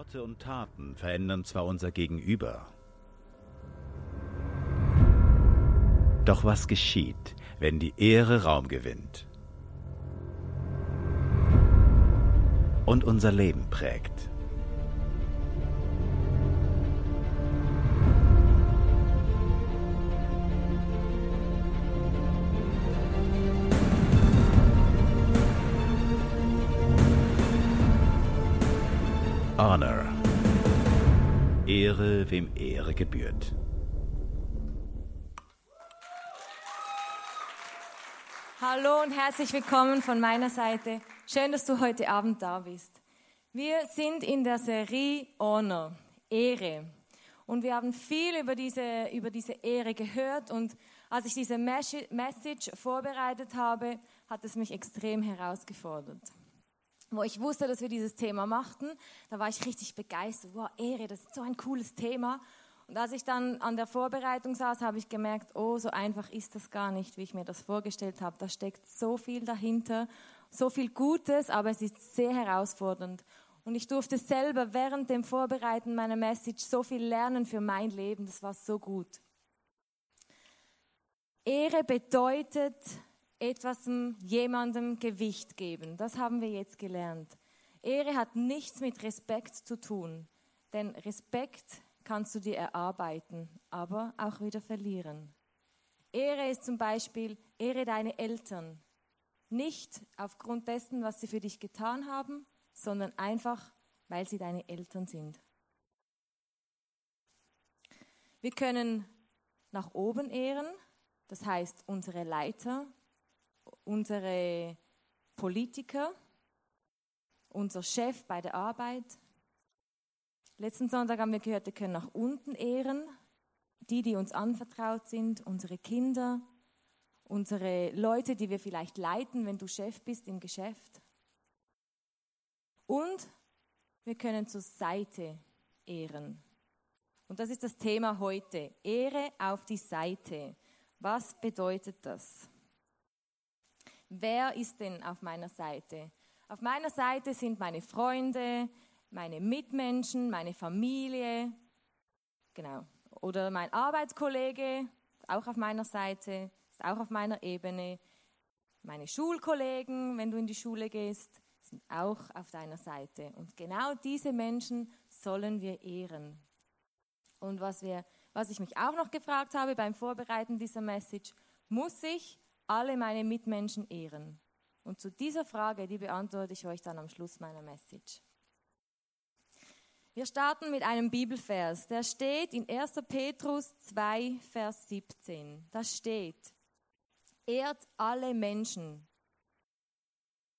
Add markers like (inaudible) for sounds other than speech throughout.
Worte und Taten verändern zwar unser Gegenüber, doch was geschieht, wenn die Ehre Raum gewinnt und unser Leben prägt? Wem Ehre gebührt. Hallo und herzlich willkommen von meiner Seite. Schön, dass du heute Abend da bist. Wir sind in der Serie Honor, Ehre. Und wir haben viel über diese, über diese Ehre gehört. Und als ich diese Message vorbereitet habe, hat es mich extrem herausgefordert wo ich wusste, dass wir dieses Thema machten, da war ich richtig begeistert. Wow, Ehre, das ist so ein cooles Thema. Und als ich dann an der Vorbereitung saß, habe ich gemerkt, oh, so einfach ist das gar nicht, wie ich mir das vorgestellt habe. Da steckt so viel dahinter, so viel Gutes, aber es ist sehr herausfordernd. Und ich durfte selber während dem Vorbereiten meiner Message so viel lernen für mein Leben. Das war so gut. Ehre bedeutet, etwas jemandem Gewicht geben. Das haben wir jetzt gelernt. Ehre hat nichts mit Respekt zu tun, denn Respekt kannst du dir erarbeiten, aber auch wieder verlieren. Ehre ist zum Beispiel, ehre deine Eltern. Nicht aufgrund dessen, was sie für dich getan haben, sondern einfach, weil sie deine Eltern sind. Wir können nach oben ehren, das heißt unsere Leiter, unsere Politiker, unser Chef bei der Arbeit. Letzten Sonntag haben wir gehört, wir können nach unten ehren, die, die uns anvertraut sind, unsere Kinder, unsere Leute, die wir vielleicht leiten, wenn du Chef bist im Geschäft. Und wir können zur Seite ehren. Und das ist das Thema heute. Ehre auf die Seite. Was bedeutet das? Wer ist denn auf meiner Seite? Auf meiner Seite sind meine Freunde, meine Mitmenschen, meine Familie, genau. Oder mein Arbeitskollege, auch auf meiner Seite, ist auch auf meiner Ebene. Meine Schulkollegen, wenn du in die Schule gehst, sind auch auf deiner Seite. Und genau diese Menschen sollen wir ehren. Und was, wir, was ich mich auch noch gefragt habe beim Vorbereiten dieser Message, muss ich alle meine Mitmenschen ehren? Und zu dieser Frage, die beantworte ich euch dann am Schluss meiner Message. Wir starten mit einem Bibelvers, der steht in 1. Petrus 2, Vers 17. Da steht, ehrt alle Menschen,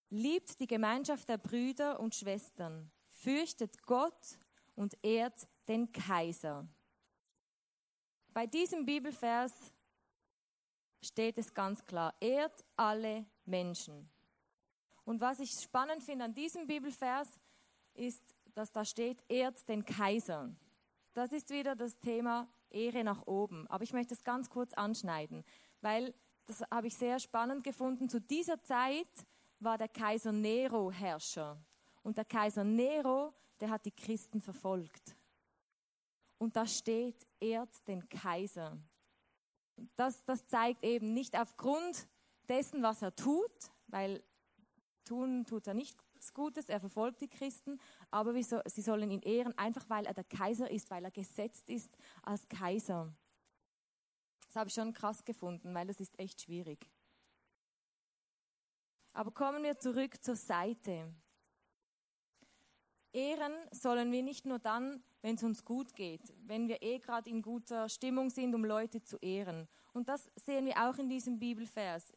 liebt die Gemeinschaft der Brüder und Schwestern, fürchtet Gott und ehrt den Kaiser. Bei diesem Bibelvers steht es ganz klar, ehrt alle Menschen. Und was ich spannend finde an diesem Bibelvers, ist, dass da steht, ehrt den Kaiser. Das ist wieder das Thema Ehre nach oben. Aber ich möchte es ganz kurz anschneiden, weil das habe ich sehr spannend gefunden. Zu dieser Zeit war der Kaiser Nero Herrscher. Und der Kaiser Nero, der hat die Christen verfolgt. Und da steht, ehrt den Kaiser das, das zeigt eben nicht aufgrund dessen, was er tut, weil tun tut er nichts Gutes, er verfolgt die Christen, aber so, sie sollen ihn ehren, einfach weil er der Kaiser ist, weil er gesetzt ist als Kaiser. Das habe ich schon krass gefunden, weil das ist echt schwierig. Aber kommen wir zurück zur Seite. Ehren sollen wir nicht nur dann, wenn es uns gut geht, wenn wir eh gerade in guter Stimmung sind, um Leute zu ehren. Und das sehen wir auch in diesem Bibelvers,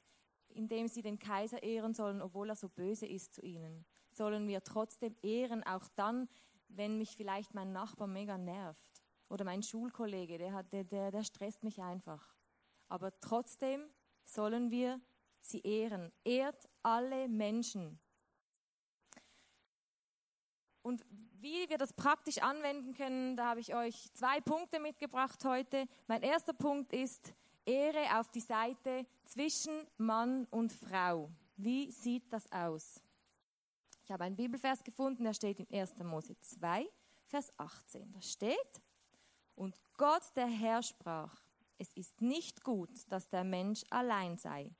in dem sie den Kaiser ehren sollen, obwohl er so böse ist zu ihnen. Sollen wir trotzdem ehren, auch dann, wenn mich vielleicht mein Nachbar mega nervt oder mein Schulkollege, der, hat, der, der, der stresst mich einfach. Aber trotzdem sollen wir sie ehren. Ehrt alle Menschen, und wie wir das praktisch anwenden können, da habe ich euch zwei Punkte mitgebracht heute. Mein erster Punkt ist Ehre auf die Seite zwischen Mann und Frau. Wie sieht das aus? Ich habe einen Bibelvers gefunden, der steht in 1. Mose 2, Vers 18. Da steht, und Gott der Herr sprach, es ist nicht gut, dass der Mensch allein sei.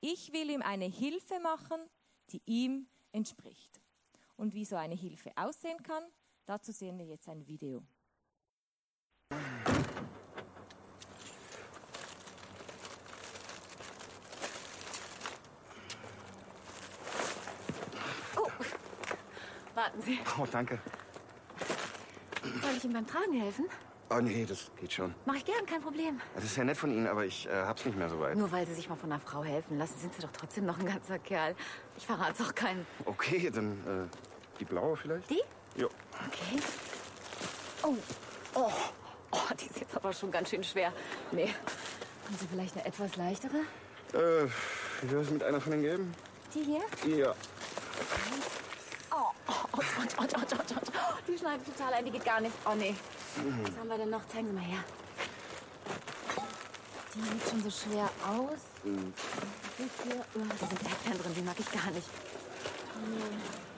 Ich will ihm eine Hilfe machen, die ihm entspricht. Und wie so eine Hilfe aussehen kann, dazu sehen wir jetzt ein Video. Oh, warten Sie. Oh, danke. Soll ich Ihnen beim Tragen helfen? Oh, nee, das geht schon. Mach ich gern, kein Problem. Das ist ja nett von Ihnen, aber ich äh, hab's nicht mehr so weit. Nur weil Sie sich mal von einer Frau helfen lassen, sind Sie doch trotzdem noch ein ganzer Kerl. Ich verrate es auch keinen. Okay, dann äh, die blaue vielleicht? Die? Ja. Okay. Oh. oh. Oh, die ist jetzt aber schon ganz schön schwer. Nee. Haben Sie vielleicht eine etwas leichtere? Äh, wie wäre es mit einer von den gelben? Die hier? Ja. Oh, oh, oh, oh, oh, oh, oh, oh. oh, oh. Die schneidet total ein, die geht gar nicht. Oh, nee. Was haben wir denn noch? Zeigen Sie mal her. Die sieht schon so schwer aus. Mhm. Oh, da sind Erdbeeren drin, die mag ich gar nicht. Nee.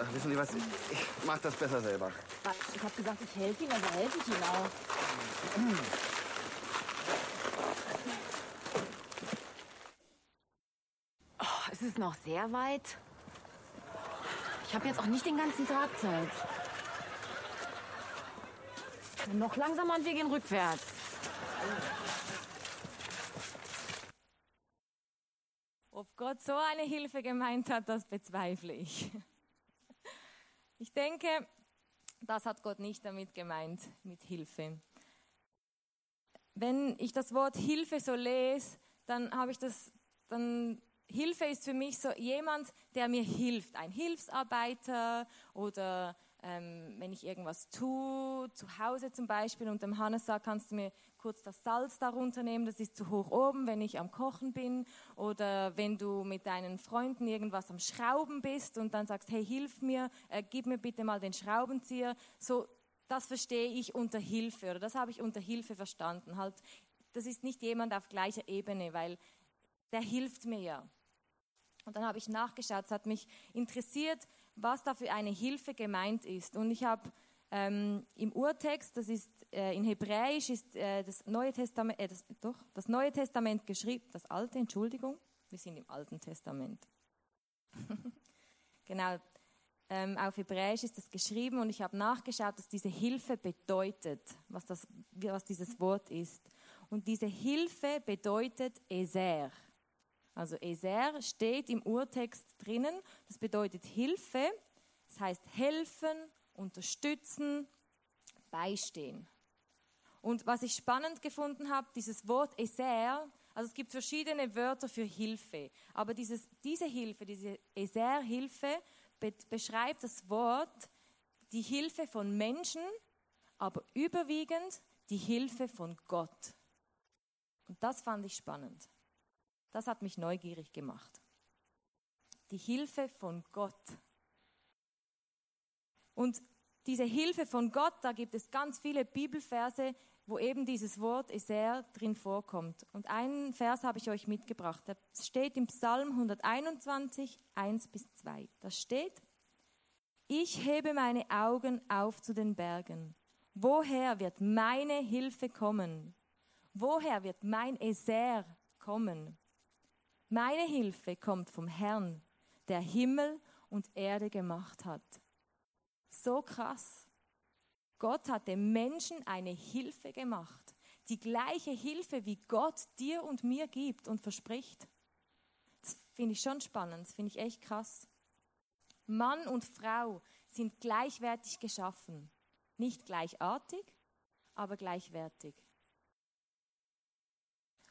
Ach, wissen Sie was? Ich, mach das besser selber. Ich habe gesagt, ich helfe Ihnen, also helfe ich Ihnen auch. Oh, es ist noch sehr weit. Ich habe jetzt auch nicht den ganzen Tag Zeit. Noch langsamer und wir gehen rückwärts. Ob Gott so eine Hilfe gemeint hat, das bezweifle ich. Ich denke, das hat Gott nicht damit gemeint, mit Hilfe. Wenn ich das Wort Hilfe so lese, dann habe ich das, dann Hilfe ist für mich so jemand, der mir hilft, ein Hilfsarbeiter oder ähm, wenn ich irgendwas tue, zu Hause zum Beispiel und dem Hannes sagt, kannst du mir kurz das Salz darunter nehmen, das ist zu hoch oben, wenn ich am Kochen bin oder wenn du mit deinen Freunden irgendwas am Schrauben bist und dann sagst, hey, hilf mir, äh, gib mir bitte mal den Schraubenzieher, so, das verstehe ich unter Hilfe oder das habe ich unter Hilfe verstanden. Halt, das ist nicht jemand auf gleicher Ebene, weil der hilft mir ja. Und dann habe ich nachgeschaut, es hat mich interessiert, was da für eine Hilfe gemeint ist. Und ich habe ähm, im Urtext, das ist äh, in Hebräisch, ist äh, das Neue Testament, äh, das, doch, das Neue Testament geschrieben, das Alte, Entschuldigung, wir sind im Alten Testament. (laughs) genau, ähm, auf Hebräisch ist das geschrieben und ich habe nachgeschaut, was diese Hilfe bedeutet, was, das, was dieses Wort ist. Und diese Hilfe bedeutet Eser. Also Eser steht im Urtext drinnen. Das bedeutet Hilfe. Das heißt helfen, unterstützen, beistehen. Und was ich spannend gefunden habe, dieses Wort Eser, also es gibt verschiedene Wörter für Hilfe, aber dieses, diese Hilfe, diese Eser-Hilfe be beschreibt das Wort die Hilfe von Menschen, aber überwiegend die Hilfe von Gott. Und das fand ich spannend. Das hat mich neugierig gemacht. Die Hilfe von Gott. Und diese Hilfe von Gott, da gibt es ganz viele Bibelverse, wo eben dieses Wort Eser drin vorkommt. Und einen Vers habe ich euch mitgebracht. Der steht im Psalm 121, 1 bis 2. Da steht, ich hebe meine Augen auf zu den Bergen. Woher wird meine Hilfe kommen? Woher wird mein Eser kommen? Meine Hilfe kommt vom Herrn, der Himmel und Erde gemacht hat. So krass. Gott hat dem Menschen eine Hilfe gemacht. Die gleiche Hilfe, wie Gott dir und mir gibt und verspricht. Das finde ich schon spannend, das finde ich echt krass. Mann und Frau sind gleichwertig geschaffen. Nicht gleichartig, aber gleichwertig.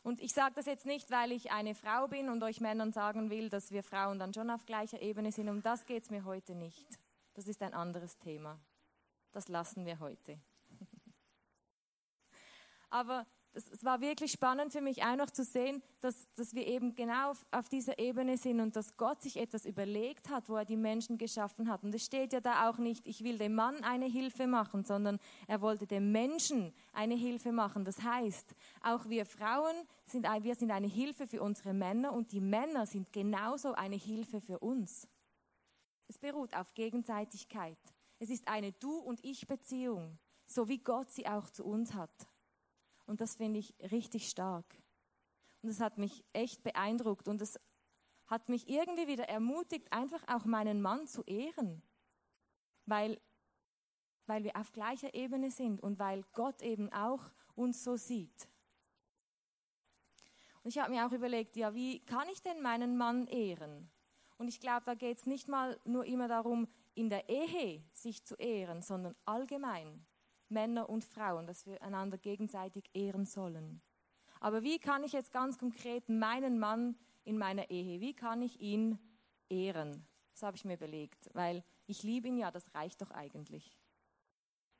Und ich sage das jetzt nicht, weil ich eine Frau bin und euch Männern sagen will, dass wir Frauen dann schon auf gleicher Ebene sind. Um das geht es mir heute nicht. Das ist ein anderes Thema. Das lassen wir heute. (laughs) Aber es war wirklich spannend für mich auch noch zu sehen, dass, dass wir eben genau auf, auf, dieser Ebene sind und dass Gott sich etwas überlegt hat, wo er die Menschen geschaffen hat. Und es steht ja da auch nicht, ich will dem Mann eine Hilfe machen, sondern er wollte dem Menschen eine Hilfe machen. Das heißt, auch wir Frauen sind, wir sind eine Hilfe für unsere Männer und die Männer sind genauso eine Hilfe für uns. Es beruht auf Gegenseitigkeit. Es ist eine Du- und Ich-Beziehung, so wie Gott sie auch zu uns hat. Und das finde ich richtig stark. Und es hat mich echt beeindruckt und es hat mich irgendwie wieder ermutigt, einfach auch meinen Mann zu ehren. Weil, weil wir auf gleicher Ebene sind und weil Gott eben auch uns so sieht. Und ich habe mir auch überlegt, ja, wie kann ich denn meinen Mann ehren? Und ich glaube, da geht es nicht mal nur immer darum, in der Ehe sich zu ehren, sondern allgemein Männer und Frauen, dass wir einander gegenseitig ehren sollen. Aber wie kann ich jetzt ganz konkret meinen Mann in meiner Ehe, wie kann ich ihn ehren? Das habe ich mir überlegt, weil ich liebe ihn ja, das reicht doch eigentlich.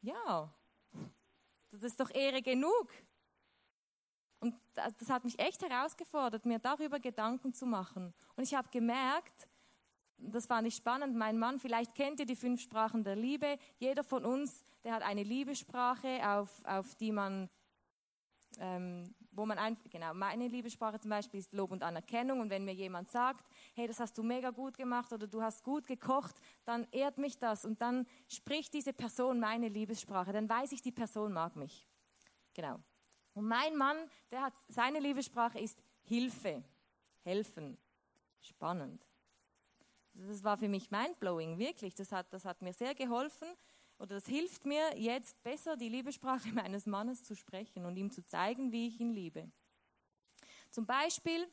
Ja, das ist doch Ehre genug. Und das hat mich echt herausgefordert, mir darüber Gedanken zu machen. Und ich habe gemerkt, das fand ich spannend, mein Mann, vielleicht kennt ihr die fünf Sprachen der Liebe. Jeder von uns, der hat eine Liebessprache, auf, auf die man, ähm, wo man einfach, genau, meine Liebessprache zum Beispiel ist Lob und Anerkennung. Und wenn mir jemand sagt, hey, das hast du mega gut gemacht oder du hast gut gekocht, dann ehrt mich das. Und dann spricht diese Person meine Liebessprache. Dann weiß ich, die Person mag mich. Genau. Und mein Mann, der hat, seine Liebessprache ist Hilfe, helfen. Spannend. Das war für mich mindblowing, wirklich. Das hat, das hat mir sehr geholfen oder das hilft mir jetzt besser, die Liebessprache (laughs) meines Mannes zu sprechen und ihm zu zeigen, wie ich ihn liebe. Zum Beispiel,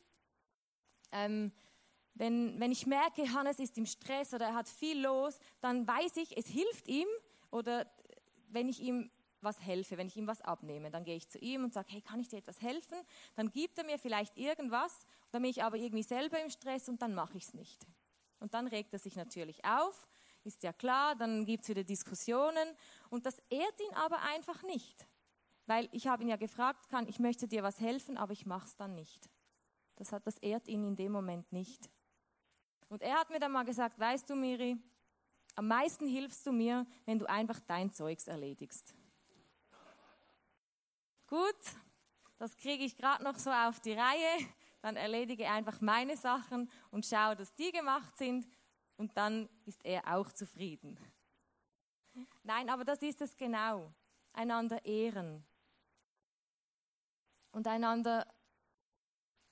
ähm, wenn, wenn ich merke, Hannes ist im Stress oder er hat viel los, dann weiß ich, es hilft ihm oder wenn ich ihm was helfe, wenn ich ihm was abnehme. Dann gehe ich zu ihm und sage, hey, kann ich dir etwas helfen? Dann gibt er mir vielleicht irgendwas, dann bin ich aber irgendwie selber im Stress und dann mache ich es nicht. Und dann regt er sich natürlich auf, ist ja klar, dann gibt es wieder Diskussionen und das ehrt ihn aber einfach nicht. Weil ich habe ihn ja gefragt, kann, ich möchte dir was helfen, aber ich mache es dann nicht. Das, hat, das ehrt ihn in dem Moment nicht. Und er hat mir dann mal gesagt, weißt du, Miri, am meisten hilfst du mir, wenn du einfach dein Zeugs erledigst. Gut, das kriege ich gerade noch so auf die Reihe. Dann erledige einfach meine Sachen und schaue, dass die gemacht sind. Und dann ist er auch zufrieden. Nein, aber das ist es genau. Einander ehren. Und einander,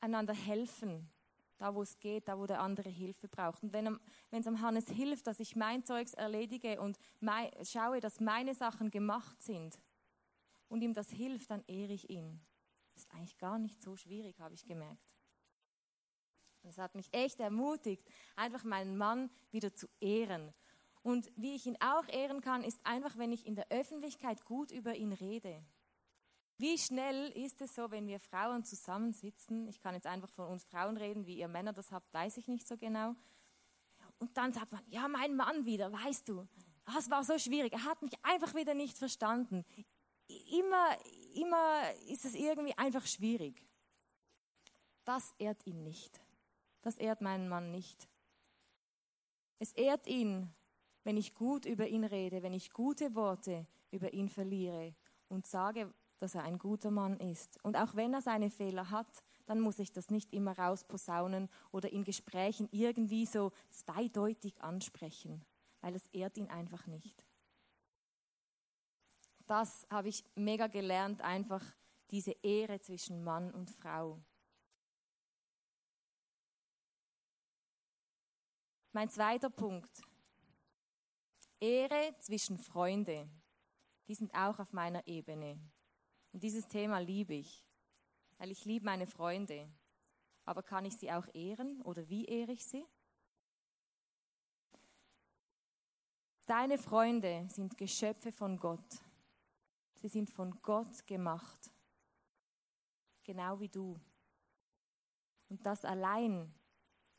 einander helfen. Da, wo es geht, da, wo der andere Hilfe braucht. Und wenn es am Hannes hilft, dass ich mein Zeugs erledige und mein, schaue, dass meine Sachen gemacht sind, und ihm das hilft, dann ehre ich ihn. Ist eigentlich gar nicht so schwierig, habe ich gemerkt. Das hat mich echt ermutigt, einfach meinen Mann wieder zu ehren. Und wie ich ihn auch ehren kann, ist einfach, wenn ich in der Öffentlichkeit gut über ihn rede. Wie schnell ist es so, wenn wir Frauen zusammensitzen? Ich kann jetzt einfach von uns Frauen reden, wie ihr Männer das habt, weiß ich nicht so genau. Und dann sagt man, ja, mein Mann wieder, weißt du, das war so schwierig. Er hat mich einfach wieder nicht verstanden immer, immer ist es irgendwie einfach schwierig. Das ehrt ihn nicht. Das ehrt meinen Mann nicht. Es ehrt ihn, wenn ich gut über ihn rede, wenn ich gute Worte über ihn verliere und sage, dass er ein guter Mann ist. Und auch wenn er seine Fehler hat, dann muss ich das nicht immer rausposaunen oder in Gesprächen irgendwie so zweideutig ansprechen, weil es ehrt ihn einfach nicht das habe ich mega gelernt, einfach diese Ehre zwischen Mann und Frau. Mein zweiter Punkt. Ehre zwischen Freunde. Die sind auch auf meiner Ebene. Und dieses Thema liebe ich, weil ich liebe meine Freunde. Aber kann ich sie auch ehren oder wie ehre ich sie? Deine Freunde sind Geschöpfe von Gott. Sie sind von Gott gemacht, genau wie du. Und das allein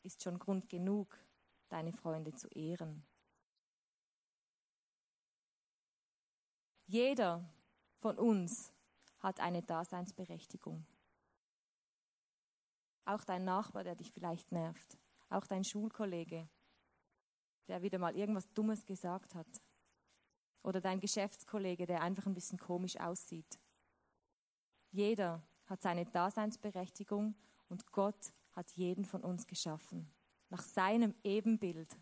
ist schon Grund genug, deine Freunde zu ehren. Jeder von uns hat eine Daseinsberechtigung. Auch dein Nachbar, der dich vielleicht nervt. Auch dein Schulkollege, der wieder mal irgendwas Dummes gesagt hat. Oder dein Geschäftskollege, der einfach ein bisschen komisch aussieht. Jeder hat seine Daseinsberechtigung und Gott hat jeden von uns geschaffen. Nach seinem Ebenbild.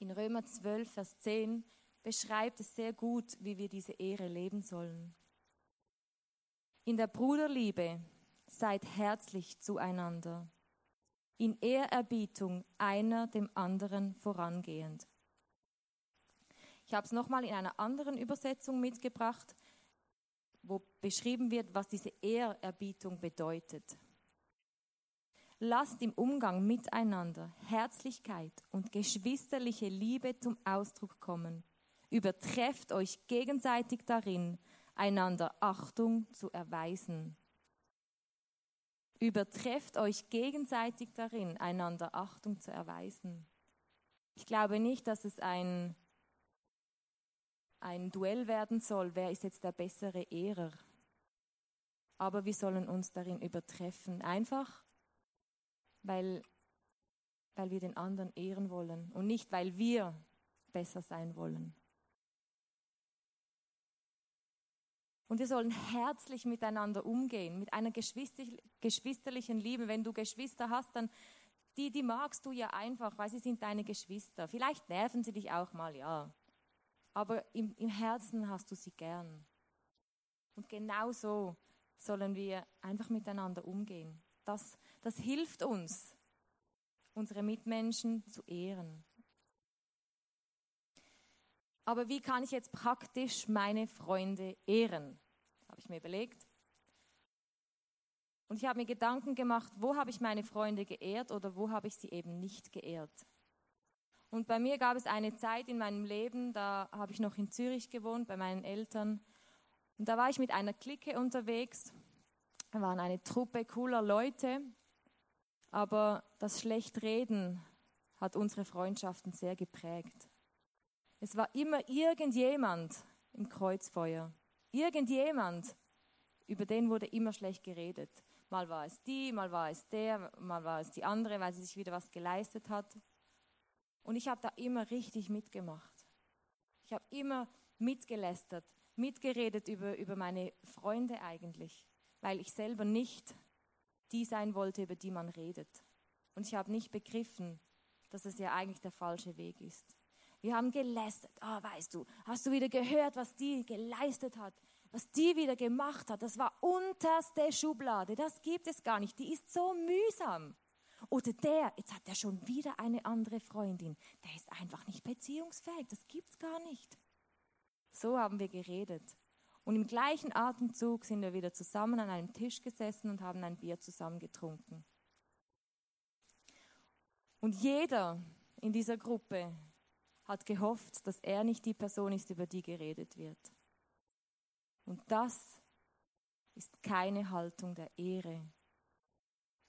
In Römer 12, Vers 10 beschreibt es sehr gut, wie wir diese Ehre leben sollen. In der Bruderliebe seid herzlich zueinander, in Ehrerbietung einer dem anderen vorangehend. Ich habe es nochmal in einer anderen Übersetzung mitgebracht, wo beschrieben wird, was diese Ehrerbietung bedeutet. Lasst im Umgang miteinander Herzlichkeit und geschwisterliche Liebe zum Ausdruck kommen. Übertrefft euch gegenseitig darin, einander Achtung zu erweisen. Übertrefft euch gegenseitig darin, einander Achtung zu erweisen. Ich glaube nicht, dass es ein, ein Duell werden soll, wer ist jetzt der bessere Ehrer. Aber wir sollen uns darin übertreffen. Einfach, weil, weil wir den anderen ehren wollen und nicht, weil wir besser sein wollen. Und wir sollen herzlich miteinander umgehen, mit einer geschwisterlichen Liebe. Wenn du Geschwister hast, dann die, die magst du ja einfach, weil sie sind deine Geschwister. Vielleicht nerven sie dich auch mal, ja. Aber im, im Herzen hast du sie gern. Und genau so sollen wir einfach miteinander umgehen. Das, das hilft uns, unsere Mitmenschen zu ehren. Aber wie kann ich jetzt praktisch meine Freunde ehren? Habe ich mir überlegt. Und ich habe mir Gedanken gemacht, wo habe ich meine Freunde geehrt oder wo habe ich sie eben nicht geehrt. Und bei mir gab es eine Zeit in meinem Leben, da habe ich noch in Zürich gewohnt bei meinen Eltern. Und da war ich mit einer Clique unterwegs. Wir waren eine Truppe cooler Leute. Aber das Schlechtreden hat unsere Freundschaften sehr geprägt. Es war immer irgendjemand im Kreuzfeuer. Irgendjemand, über den wurde immer schlecht geredet. Mal war es die, mal war es der, mal war es die andere, weil sie sich wieder was geleistet hat. Und ich habe da immer richtig mitgemacht. Ich habe immer mitgelästert, mitgeredet über, über meine Freunde eigentlich, weil ich selber nicht die sein wollte, über die man redet. Und ich habe nicht begriffen, dass es ja eigentlich der falsche Weg ist. Wir haben gelästert. Oh, weißt du, hast du wieder gehört, was die geleistet hat? Was die wieder gemacht hat? Das war unterste Schublade. Das gibt es gar nicht. Die ist so mühsam. Oder der, jetzt hat er schon wieder eine andere Freundin. Der ist einfach nicht beziehungsfähig. Das gibt's gar nicht. So haben wir geredet. Und im gleichen Atemzug sind wir wieder zusammen an einem Tisch gesessen und haben ein Bier zusammen getrunken. Und jeder in dieser Gruppe hat gehofft, dass er nicht die Person ist, über die geredet wird. Und das ist keine Haltung der Ehre.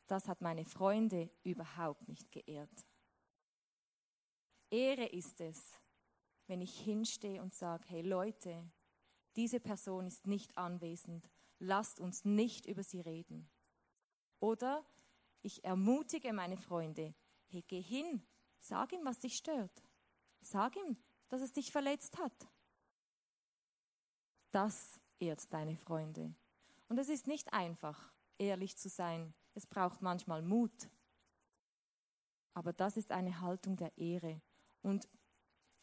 Das hat meine Freunde überhaupt nicht geehrt. Ehre ist es, wenn ich hinstehe und sage, hey Leute, diese Person ist nicht anwesend, lasst uns nicht über sie reden. Oder ich ermutige meine Freunde, hey, geh hin, sag ihm, was dich stört. Sag ihm, dass es dich verletzt hat. Das ehrt deine Freunde. Und es ist nicht einfach, ehrlich zu sein. Es braucht manchmal Mut. Aber das ist eine Haltung der Ehre. Und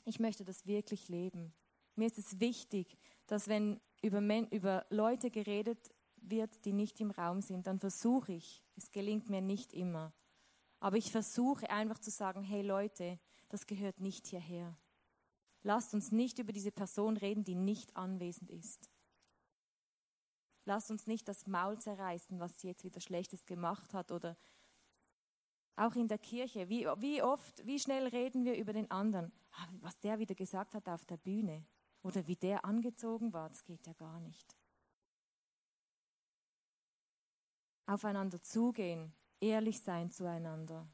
ich möchte das wirklich leben. Mir ist es wichtig, dass wenn über, Men über Leute geredet wird, die nicht im Raum sind, dann versuche ich, es gelingt mir nicht immer, aber ich versuche einfach zu sagen, hey Leute, das gehört nicht hierher. Lasst uns nicht über diese Person reden, die nicht anwesend ist. Lasst uns nicht das Maul zerreißen, was sie jetzt wieder Schlechtes gemacht hat oder auch in der Kirche. Wie, wie oft, wie schnell reden wir über den anderen? Ah, was der wieder gesagt hat auf der Bühne oder wie der angezogen war, das geht ja gar nicht. Aufeinander zugehen, ehrlich sein zueinander,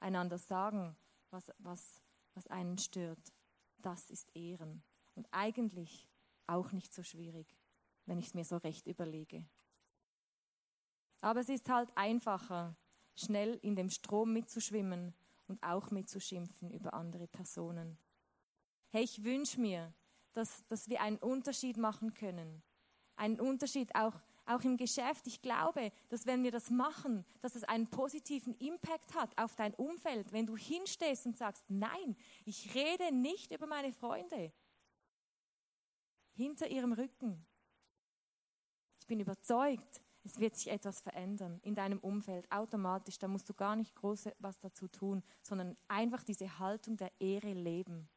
einander sagen, was, was, was einen stört, das ist Ehren. Und eigentlich auch nicht so schwierig, wenn ich es mir so recht überlege. Aber es ist halt einfacher, schnell in dem Strom mitzuschwimmen und auch mitzuschimpfen über andere Personen. Hey, ich wünsche mir, dass, dass wir einen Unterschied machen können. Einen Unterschied auch, auch im Geschäft. Ich glaube, dass wenn wir das machen, dass es einen positiven Impact hat auf dein Umfeld, wenn du hinstehst und sagst, nein, ich rede nicht über meine Freunde hinter ihrem Rücken. Ich bin überzeugt, es wird sich etwas verändern in deinem Umfeld automatisch. Da musst du gar nicht groß was dazu tun, sondern einfach diese Haltung der Ehre leben.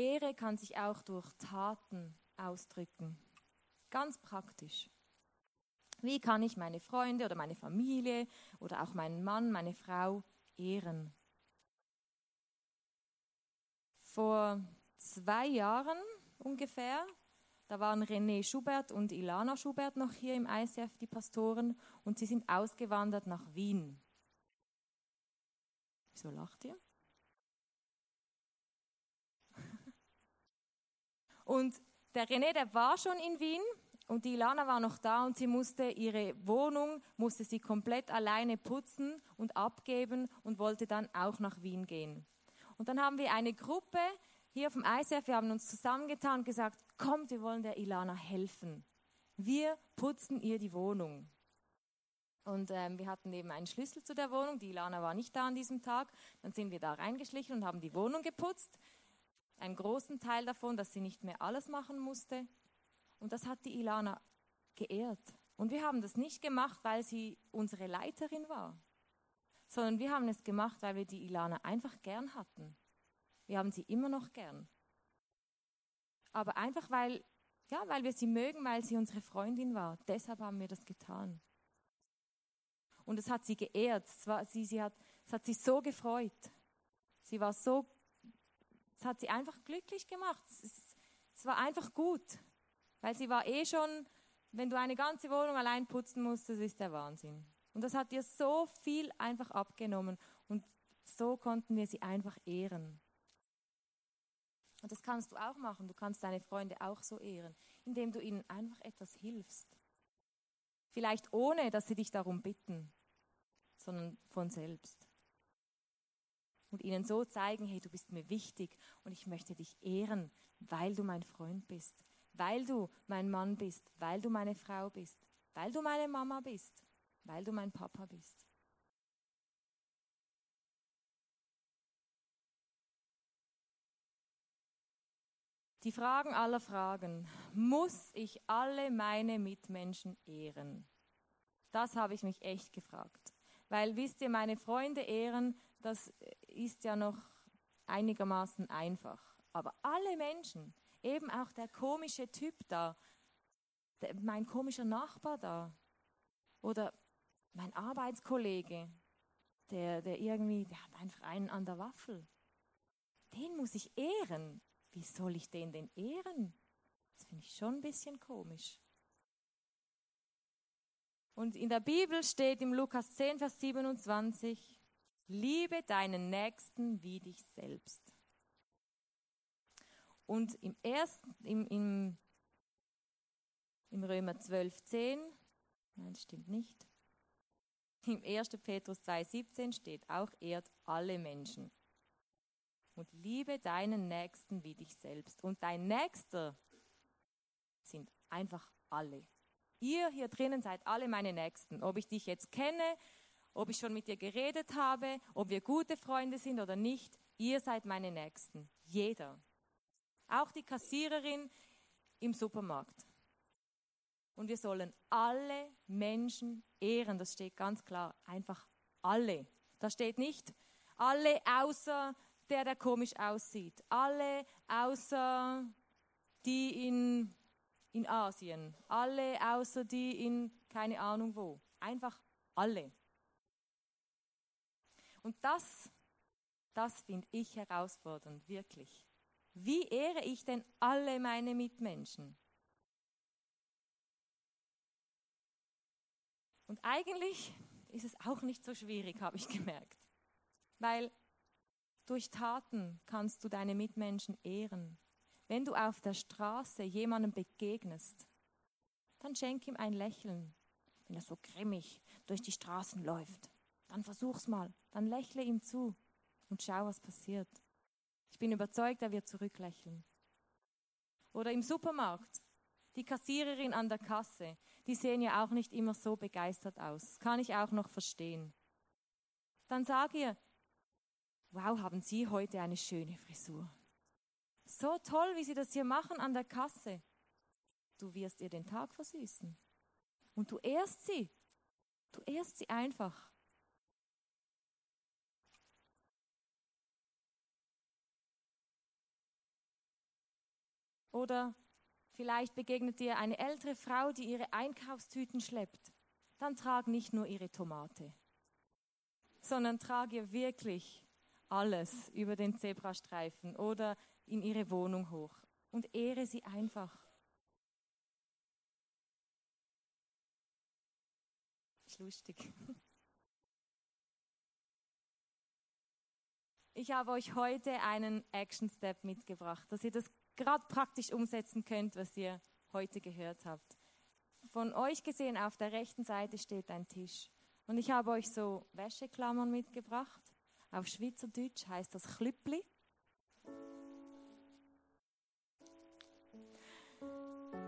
Ehre kann sich auch durch Taten ausdrücken. Ganz praktisch. Wie kann ich meine Freunde oder meine Familie oder auch meinen Mann, meine Frau ehren? Vor zwei Jahren ungefähr, da waren René Schubert und Ilana Schubert noch hier im ICF, die Pastoren, und sie sind ausgewandert nach Wien. Wieso lacht ihr? Und der René, der war schon in Wien und die Ilana war noch da und sie musste ihre Wohnung, musste sie komplett alleine putzen und abgeben und wollte dann auch nach Wien gehen. Und dann haben wir eine Gruppe hier auf dem ICF, wir haben uns zusammengetan und gesagt, kommt, wir wollen der Ilana helfen. Wir putzen ihr die Wohnung. Und ähm, wir hatten eben einen Schlüssel zu der Wohnung. Die Ilana war nicht da an diesem Tag. Dann sind wir da reingeschlichen und haben die Wohnung geputzt einen großen Teil davon, dass sie nicht mehr alles machen musste. Und das hat die Ilana geehrt. Und wir haben das nicht gemacht, weil sie unsere Leiterin war, sondern wir haben es gemacht, weil wir die Ilana einfach gern hatten. Wir haben sie immer noch gern. Aber einfach weil, ja, weil wir sie mögen, weil sie unsere Freundin war. Deshalb haben wir das getan. Und es hat sie geehrt. Es, war, sie, sie hat, es hat sie so gefreut. Sie war so es hat sie einfach glücklich gemacht. Es, es war einfach gut, weil sie war eh schon, wenn du eine ganze Wohnung allein putzen musst, das ist der Wahnsinn. Und das hat ihr so viel einfach abgenommen und so konnten wir sie einfach ehren. Und das kannst du auch machen. Du kannst deine Freunde auch so ehren, indem du ihnen einfach etwas hilfst. Vielleicht ohne, dass sie dich darum bitten, sondern von selbst und ihnen so zeigen, hey, du bist mir wichtig und ich möchte dich ehren, weil du mein Freund bist, weil du mein Mann bist, weil du meine Frau bist, weil du meine Mama bist, weil du mein Papa bist. Die Fragen aller Fragen. Muss ich alle meine Mitmenschen ehren? Das habe ich mich echt gefragt. Weil wisst ihr, meine Freunde ehren, das ist ja noch einigermaßen einfach. Aber alle Menschen, eben auch der komische Typ da, der, mein komischer Nachbar da oder mein Arbeitskollege, der, der irgendwie, der hat einfach einen an der Waffel. Den muss ich ehren. Wie soll ich den denn ehren? Das finde ich schon ein bisschen komisch. Und in der Bibel steht im Lukas 10, Vers 27, liebe deinen Nächsten wie dich selbst. Und im ersten, im, im, im Römer 12, 10, nein, stimmt nicht. Im 1. Petrus 2, 17 steht auch, ehrt alle Menschen. Und liebe deinen Nächsten wie dich selbst. Und dein Nächster sind einfach alle. Ihr hier drinnen seid alle meine Nächsten. Ob ich dich jetzt kenne, ob ich schon mit dir geredet habe, ob wir gute Freunde sind oder nicht, ihr seid meine Nächsten. Jeder. Auch die Kassiererin im Supermarkt. Und wir sollen alle Menschen ehren, das steht ganz klar. Einfach alle. Da steht nicht alle außer der, der komisch aussieht. Alle außer die in in Asien, alle außer die in keine Ahnung wo. Einfach alle. Und das, das finde ich herausfordernd, wirklich. Wie ehre ich denn alle meine Mitmenschen? Und eigentlich ist es auch nicht so schwierig, habe ich gemerkt. Weil durch Taten kannst du deine Mitmenschen ehren. Wenn du auf der Straße jemandem begegnest, dann schenk ihm ein Lächeln. Wenn er so grimmig durch die Straßen läuft, dann versuch's mal, dann lächle ihm zu und schau, was passiert. Ich bin überzeugt, er wird zurücklächeln. Oder im Supermarkt. Die Kassiererin an der Kasse, die sehen ja auch nicht immer so begeistert aus. Kann ich auch noch verstehen. Dann sag ihr, wow, haben Sie heute eine schöne Frisur. So toll, wie Sie das hier machen an der Kasse. Du wirst ihr den Tag versüßen. Und du ehrst sie. Du ehrst sie einfach. Oder vielleicht begegnet dir eine ältere Frau, die ihre Einkaufstüten schleppt. Dann trag nicht nur ihre Tomate, sondern trag ihr wirklich alles über den Zebrastreifen oder in ihre Wohnung hoch und ehre sie einfach. Ist lustig. Ich habe euch heute einen Action Step mitgebracht, dass ihr das gerade praktisch umsetzen könnt, was ihr heute gehört habt. Von euch gesehen auf der rechten Seite steht ein Tisch. Und ich habe euch so Wäscheklammern mitgebracht. Auf Schweizerdeutsch heißt das Klüppli.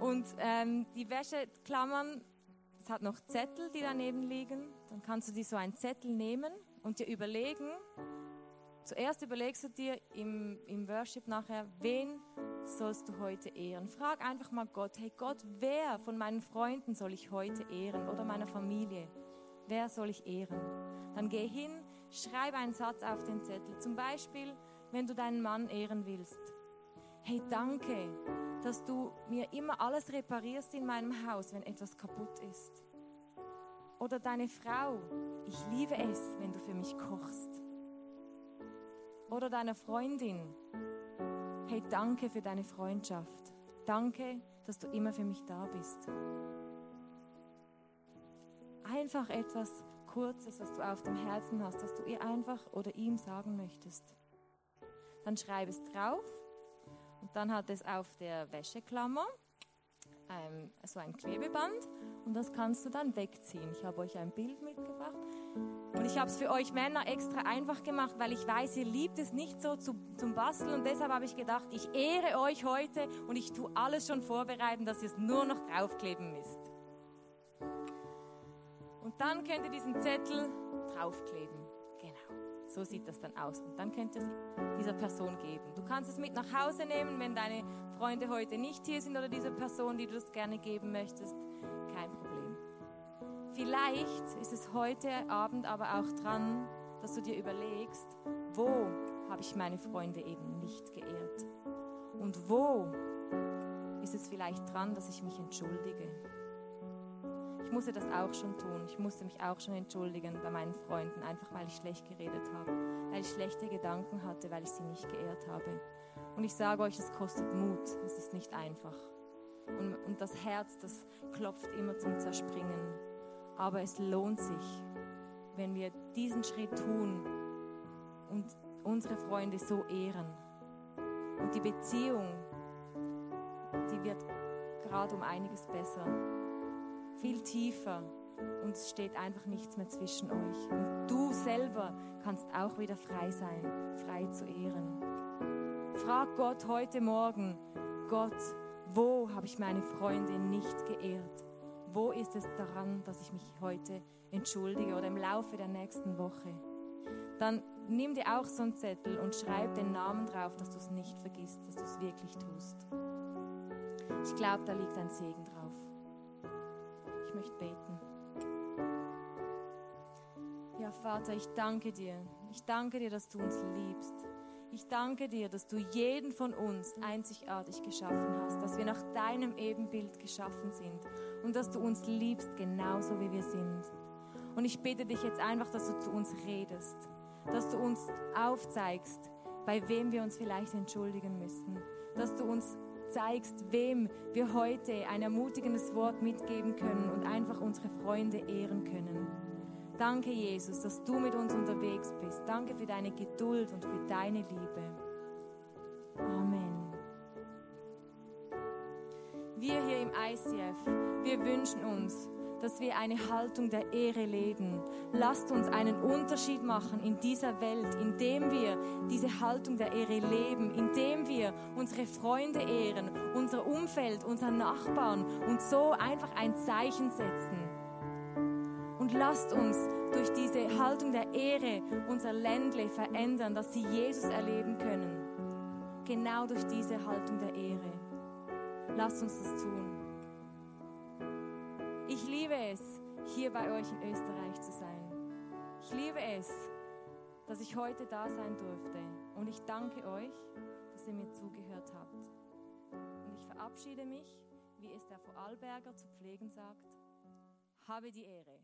Und ähm, die Wäscheklammern, es hat noch Zettel, die daneben liegen. Dann kannst du dir so einen Zettel nehmen und dir überlegen, zuerst überlegst du dir im, im Worship nachher, wen sollst du heute ehren? Frag einfach mal Gott, hey Gott, wer von meinen Freunden soll ich heute ehren oder meiner Familie? Wer soll ich ehren? Dann geh hin, schreib einen Satz auf den Zettel. Zum Beispiel, wenn du deinen Mann ehren willst. Hey, danke, dass du mir immer alles reparierst in meinem Haus, wenn etwas kaputt ist. Oder deine Frau, ich liebe es, wenn du für mich kochst. Oder deiner Freundin, hey, danke für deine Freundschaft. Danke, dass du immer für mich da bist. Einfach etwas Kurzes, was du auf dem Herzen hast, das du ihr einfach oder ihm sagen möchtest. Dann schreib es drauf und dann hat es auf der Wäscheklammer ähm, so ein Klebeband und das kannst du dann wegziehen. Ich habe euch ein Bild mitgebracht und ich habe es für euch Männer extra einfach gemacht, weil ich weiß, ihr liebt es nicht so zu, zum Basteln und deshalb habe ich gedacht, ich ehre euch heute und ich tue alles schon vorbereiten, dass ihr es nur noch draufkleben müsst. Und dann könnt ihr diesen Zettel draufkleben. Genau. So sieht das dann aus. Und dann könnt ihr es dieser Person geben. Du kannst es mit nach Hause nehmen, wenn deine Freunde heute nicht hier sind oder dieser Person, die du es gerne geben möchtest. Kein Problem. Vielleicht ist es heute Abend aber auch dran, dass du dir überlegst, wo habe ich meine Freunde eben nicht geehrt? Und wo ist es vielleicht dran, dass ich mich entschuldige? Ich musste das auch schon tun. Ich musste mich auch schon entschuldigen bei meinen Freunden, einfach weil ich schlecht geredet habe, weil ich schlechte Gedanken hatte, weil ich sie nicht geehrt habe. Und ich sage euch, es kostet Mut. Es ist nicht einfach. Und, und das Herz, das klopft immer zum Zerspringen. Aber es lohnt sich, wenn wir diesen Schritt tun und unsere Freunde so ehren. Und die Beziehung, die wird gerade um einiges besser viel tiefer und es steht einfach nichts mehr zwischen euch. Und du selber kannst auch wieder frei sein, frei zu ehren. Frag Gott heute Morgen, Gott, wo habe ich meine Freunde nicht geehrt? Wo ist es daran, dass ich mich heute entschuldige oder im Laufe der nächsten Woche? Dann nimm dir auch so einen Zettel und schreib den Namen drauf, dass du es nicht vergisst, dass du es wirklich tust. Ich glaube, da liegt ein Segen drauf. Ich möchte beten. Ja, Vater, ich danke dir. Ich danke dir, dass du uns liebst. Ich danke dir, dass du jeden von uns einzigartig geschaffen hast, dass wir nach deinem Ebenbild geschaffen sind und dass du uns liebst, genauso wie wir sind. Und ich bitte dich jetzt einfach, dass du zu uns redest, dass du uns aufzeigst, bei wem wir uns vielleicht entschuldigen müssen, dass du uns zeigst, wem wir heute ein ermutigendes Wort mitgeben können und einfach unsere Freunde ehren können. Danke, Jesus, dass du mit uns unterwegs bist. Danke für deine Geduld und für deine Liebe. Amen. Wir hier im ICF, wir wünschen uns, dass wir eine Haltung der Ehre leben. Lasst uns einen Unterschied machen in dieser Welt, indem wir diese Haltung der Ehre leben, indem wir unsere Freunde ehren, unser Umfeld, unsere Nachbarn und so einfach ein Zeichen setzen. Lasst uns durch diese Haltung der Ehre unser Ländle verändern, dass sie Jesus erleben können. Genau durch diese Haltung der Ehre. Lasst uns das tun. Ich liebe es, hier bei euch in Österreich zu sein. Ich liebe es, dass ich heute da sein durfte. Und ich danke euch, dass ihr mir zugehört habt. Und ich verabschiede mich, wie es der Vorarlberger zu pflegen sagt, habe die Ehre.